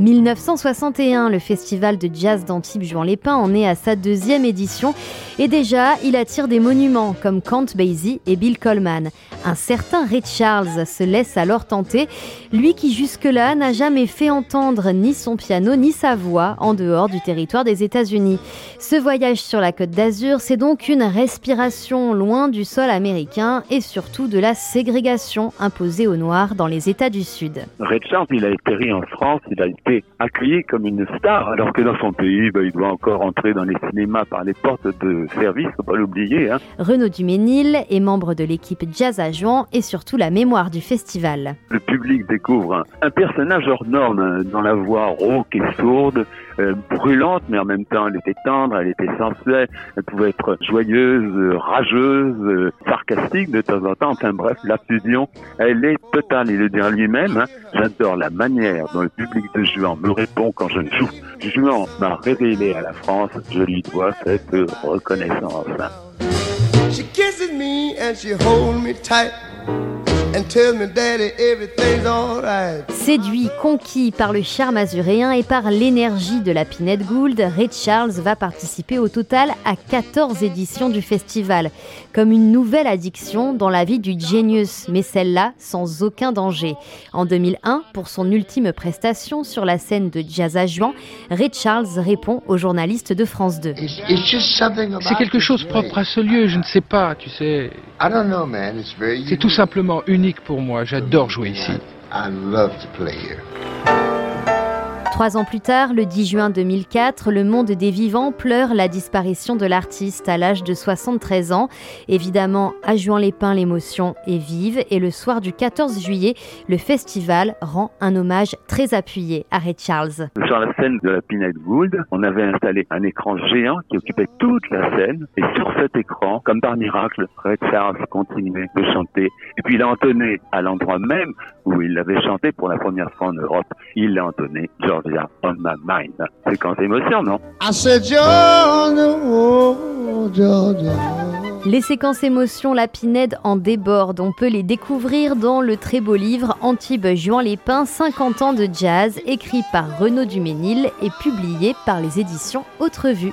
1961, le festival de jazz d'Antibes Juan les Pins en est à sa deuxième édition et déjà il attire des monuments comme Count Basie et Bill Coleman. Un certain Ray Charles se laisse alors tenter, lui qui jusque-là n'a jamais fait entendre ni son piano ni sa voix en dehors du territoire des États-Unis. Ce voyage sur la côte d'Azur, c'est donc une respiration loin du sol américain et surtout de la ségrégation imposée aux Noirs dans les États du Sud. Ray Charles, il a été en France, il a accueilli comme une star, alors que dans son pays, ben, il doit encore entrer dans les cinémas par les portes de service, faut pas l'oublier. Hein. Renaud Duménil est membre de l'équipe Jazz à Juan et surtout la mémoire du festival. Le public découvre un, personnage hors norme, hein, dans la voix rauque et sourde, euh, brûlante, mais en même temps elle était tendre, elle était sensuelle, elle pouvait être joyeuse, rageuse, euh, sarcastique de temps en temps. Enfin bref, la fusion, elle est totale. Il le dit lui-même. Hein. J'adore la manière dont le public de Juan me répond quand je joue. Juan m'a révélé à la France. Je lui dois cette reconnaissance. Séduit, conquis par le charme azuréen et par l'énergie de la Pinette Gould, Ray Charles va participer au total à 14 éditions du festival, comme une nouvelle addiction dans la vie du genius, mais celle-là sans aucun danger. En 2001, pour son ultime prestation sur la scène de Jazz à Juan, Ray Charles répond aux journalistes de France 2. C'est quelque chose propre à ce lieu, je ne sais pas, tu sais. C'est tout simplement unique pour moi. J'adore jouer ici. Trois ans plus tard, le 10 juin 2004, le monde des vivants pleure la disparition de l'artiste à l'âge de 73 ans. Évidemment, à Juan-les-Pins, l'émotion est vive et le soir du 14 juillet, le festival rend un hommage très appuyé à Ray Charles. Sur la scène de la Pinette Gould, on avait installé un écran géant qui occupait toute la scène et sur cet écran, comme par miracle, Ray Charles continuait de chanter et puis il a entonné à l'endroit même où il l'avait chanté pour la première fois en Europe. Il l'a entonné, Georgia on my mind. C'est quand émotion, non? I said, Georgia, oh, Georgia. Les séquences émotions Lapinède en débordent. On peut les découvrir dans le très beau livre Antibes Juan les Pins 50 ans de jazz, écrit par Renaud Duménil et publié par les éditions Autre Vue.